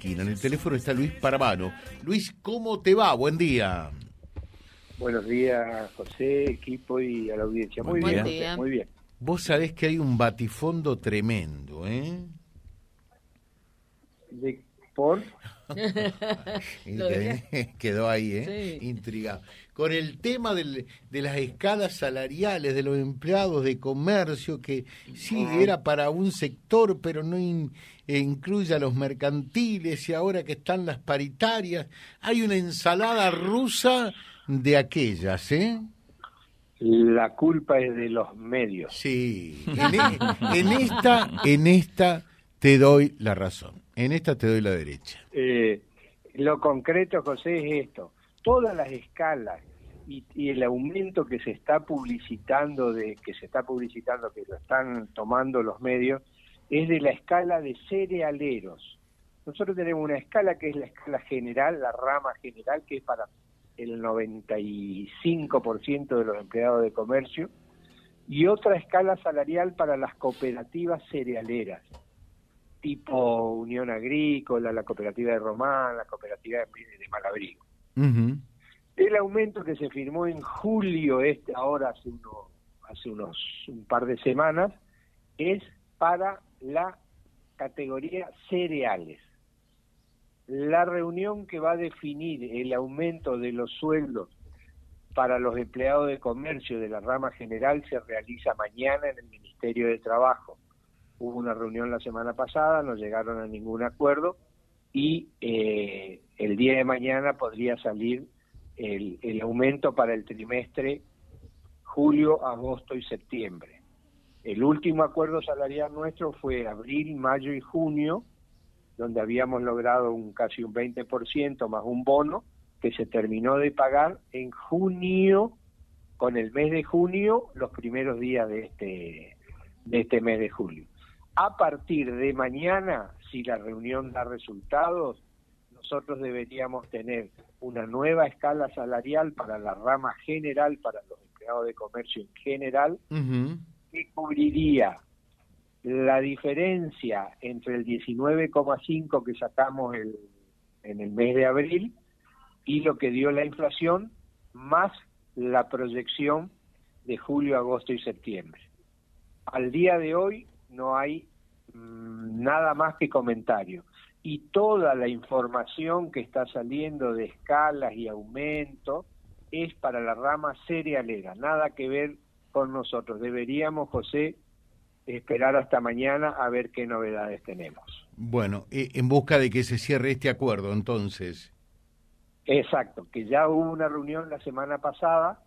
En el teléfono está Luis Parvano. Luis, ¿cómo te va? Buen día. Buenos días, José, equipo y a la audiencia. Muy Buen bien, día. José, muy bien. Vos sabés que hay un batifondo tremendo, ¿eh? De- ¿Por? Quedó ahí, ¿eh? Sí. Intrigado. Con el tema del- de las escalas salariales de los empleados de comercio, que sí era para un sector, pero no in- eh, incluye a los mercantiles, y ahora que están las paritarias, hay una ensalada rusa de aquellas, ¿eh? La culpa es de los medios. Sí, en, e- en esta, en esta te doy la razón, en esta te doy la derecha. Eh, lo concreto, José, es esto. Todas las escalas y, y el aumento que se está publicitando, de que se está publicitando, que lo están tomando los medios, es de la escala de cerealeros. Nosotros tenemos una escala que es la escala general, la rama general, que es para el 95% de los empleados de comercio, y otra escala salarial para las cooperativas cerealeras, tipo Unión Agrícola, la cooperativa de Román, la cooperativa de, Malabrigo. El aumento que se firmó en julio, este ahora hace, uno, hace unos un par de semanas, es para la categoría cereales. La reunión que va a definir el aumento de los sueldos para los empleados de comercio de la rama general se realiza mañana en el Ministerio de Trabajo. Hubo una reunión la semana pasada, no llegaron a ningún acuerdo y eh, el día de mañana podría salir el, el aumento para el trimestre julio, agosto y septiembre. El último acuerdo salarial nuestro fue abril, mayo y junio, donde habíamos logrado un casi un 20% más un bono que se terminó de pagar en junio, con el mes de junio, los primeros días de este, de este mes de julio. A partir de mañana, si la reunión da resultados, nosotros deberíamos tener una nueva escala salarial para la rama general, para los empleados de comercio en general, que cubriría la diferencia entre el 19,5 que sacamos el- en el mes de abril y lo que dio la inflación, más la proyección de julio, agosto y septiembre. Al día de hoy no hay nada más que comentario. Y toda la información que está saliendo de escalas y aumento es para la rama cerealera, nada que ver con nosotros. Deberíamos, José, esperar hasta mañana a ver qué novedades tenemos. Bueno, eh, en busca de que se cierre este acuerdo, entonces. Exacto, que ya hubo una reunión la semana pasada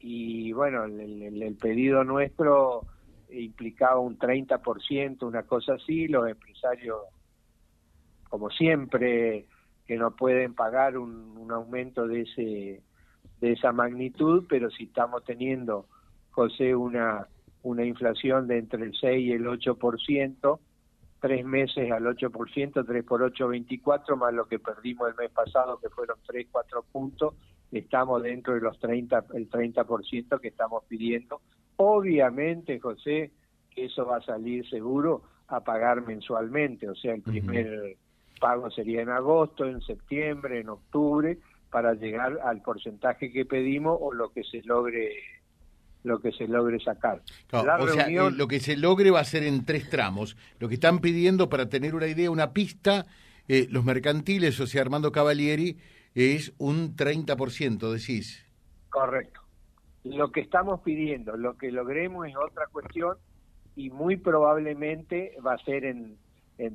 y bueno, el, el- el pedido nuestro implicaba un 30%, una cosa así, los empresarios, como siempre, que no pueden pagar un, un aumento de ese de esa magnitud, pero si estamos teniendo, José, una, una inflación de entre el 6 y el 8%, tres meses al 8%, 3 por 8, 24, más lo que perdimos el mes pasado, que fueron 3, 4 puntos, estamos dentro de los 30, el 30% que estamos pidiendo. Obviamente, José, que eso va a salir seguro a pagar mensualmente, o sea, el primer pago sería en agosto, en septiembre, en octubre, para llegar al porcentaje que pedimos o lo que se logre lo que se logre sacar. Claro, La o sea, reunión- eh, lo que se logre va a ser en tres tramos. Lo que están pidiendo, para tener una idea, una pista, eh, los mercantiles, o sea, Armando Cavalieri, es un 30%, decís. Correcto. Lo que estamos pidiendo, lo que logremos es otra cuestión y muy probablemente va a ser en,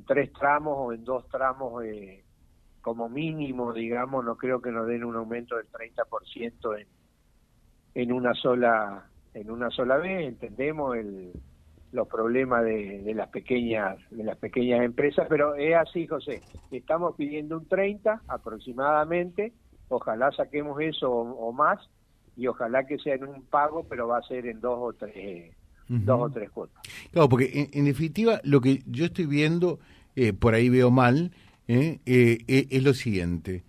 tres tramos o en dos tramos eh, como mínimo, digamos, no creo que nos den un aumento del 30% en, en una sola en una sola vez, entendemos el, los problemas de, de las pequeñas de las pequeñas empresas, pero es así, José, estamos pidiendo un 30 aproximadamente, ojalá saquemos eso o, o más y ojalá que sea en un pago, pero va a ser en dos o tres dos o tres cuotas. Claro, porque en, en definitiva lo que yo estoy viendo, eh, por ahí veo mal, eh, eh, eh, es lo siguiente.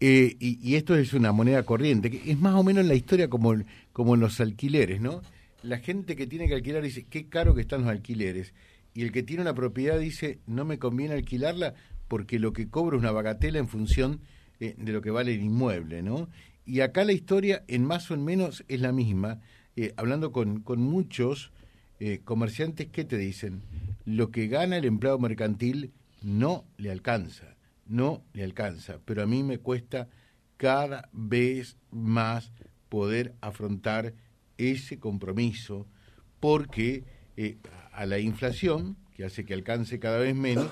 Eh, y, y esto es una moneda corriente, que es más o menos la historia como, como en los alquileres, ¿no? La gente que tiene que alquilar dice, qué caro que están los alquileres. Y el que tiene una propiedad dice, no me conviene alquilarla porque lo que cobra es una bagatela en función eh, de lo que vale el inmueble, ¿no? Y acá la historia, en más o en menos, es la misma. Eh, hablando con, con muchos eh, comerciantes, ¿qué te dicen? Lo que gana el empleado mercantil no le alcanza, no le alcanza, pero a mí me cuesta cada vez más poder afrontar ese compromiso, porque a la inflación, que hace que alcance cada vez menos,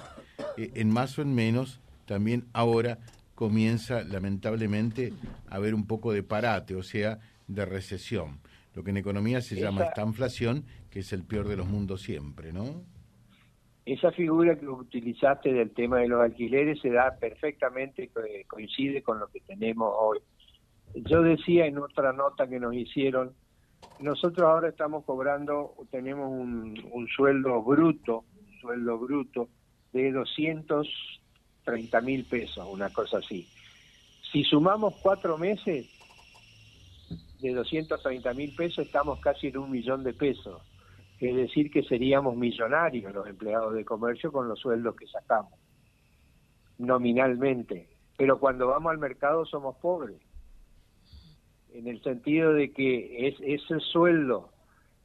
en más o en menos, también ahora comienza lamentablemente a haber un poco de parate, o sea, de recesión. Lo que en economía se llama esta inflación, que es el peor de los mundos siempre, ¿no? Esa figura que utilizaste del tema de los alquileres se da perfectamente, coincide con lo que tenemos hoy. Yo decía en otra nota que nos hicieron, nosotros ahora estamos cobrando, tenemos un, un sueldo bruto, un sueldo bruto de 200 30 mil pesos, una cosa así. Si sumamos cuatro meses de 230 mil pesos, estamos casi en un millón de pesos. Es decir, que seríamos millonarios los empleados de comercio con los sueldos que sacamos, nominalmente. Pero cuando vamos al mercado somos pobres, en el sentido de que es ese sueldo,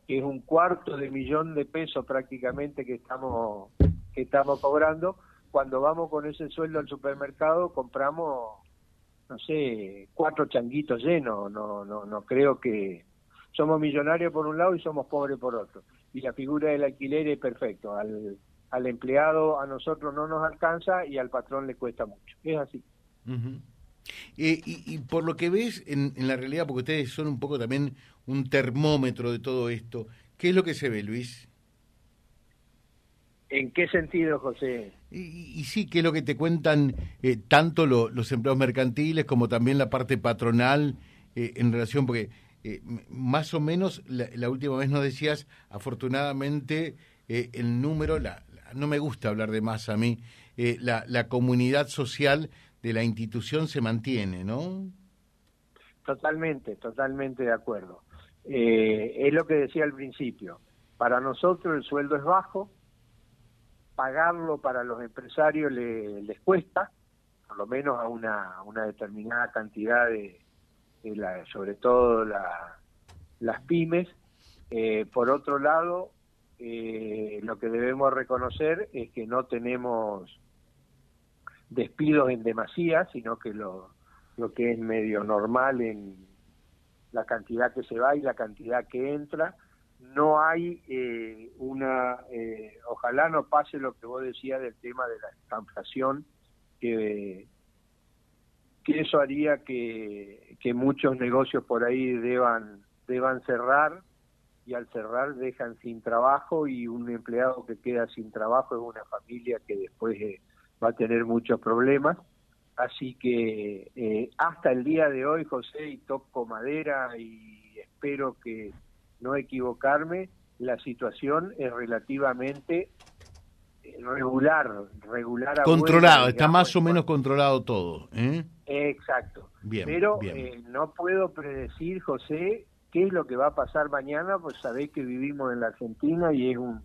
que es un cuarto de millón de pesos prácticamente que estamos, que estamos cobrando, cuando vamos con ese sueldo al supermercado compramos, no sé, cuatro changuitos llenos. No, no, no creo que somos millonarios por un lado y somos pobres por otro. Y la figura del alquiler es perfecto. Al, al empleado a nosotros no nos alcanza y al patrón le cuesta mucho. Es así. Eh, y, por lo que ves en, en, la realidad, porque ustedes son un poco también un termómetro de todo esto, ¿qué es lo que se ve, Luis? ¿En qué sentido, José? Y, sí, que es lo que te cuentan eh, tanto los empleados mercantiles como también la parte patronal eh, en relación, porque eh, más o menos la, última vez nos decías, afortunadamente el número, la, no me gusta hablar de más a mí, la, la comunidad social de la institución se mantiene, ¿no? Totalmente, totalmente de acuerdo. es lo que decía al principio. Para nosotros el sueldo es bajo, pagarlo para los empresarios les cuesta, por lo menos a una, una determinada cantidad de, la, sobre todo la, las pymes. Eh, por otro lado, eh, lo que debemos reconocer es que no tenemos despidos en demasía, sino que lo, lo que es medio normal en la cantidad que se va y la cantidad que entra, no hay eh, una, eh, ojalá no pase lo que vos decías del tema de la inflación, que, que eso haría que, que muchos negocios por ahí deban, deban cerrar y al cerrar dejan sin trabajo y un empleado que queda sin trabajo es una familia que después eh, va a tener muchos problemas. Así que hasta el día de hoy, José, y toco madera y espero que no equivocarme, la situación es relativamente regular, regular. Controlado, está más o menos controlado todo. ¿eh? Exacto. Bien, Pero Eh, no puedo predecir, José, qué es lo que va a pasar mañana, pues sabéis que vivimos en la Argentina y es un,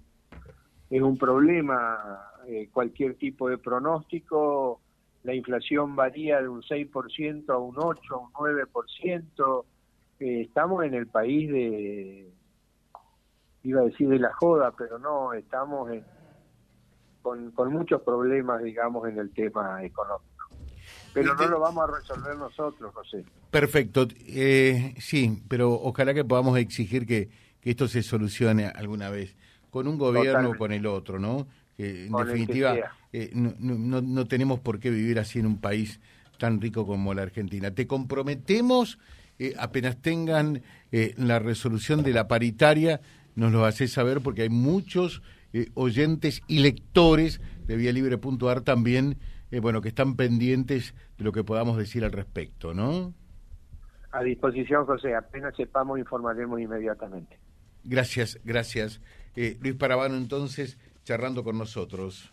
es un problema eh, cualquier tipo de pronóstico. La inflación varía de un 6% a un 8, a un 9% estamos en el país de, iba a decir de la joda, pero no, estamos con, con muchos problemas, digamos, en el tema económico. Pero no lo vamos a resolver nosotros, José. Perfecto, eh, sí, pero ojalá que podamos exigir que, que esto se solucione alguna vez, con un gobierno o con el otro, ¿no? Que en definitiva eh, no, no, no tenemos por qué vivir así en un país tan rico como la Argentina. Te comprometemos eh, apenas tengan eh, la resolución de la paritaria, nos lo hace saber porque hay muchos eh, oyentes y lectores de Libre.ar también, bueno, que están pendientes de lo que podamos decir al respecto, ¿no? A disposición, José. Apenas sepamos, informaremos inmediatamente. Gracias, gracias. Luis Parabano, entonces, charlando con nosotros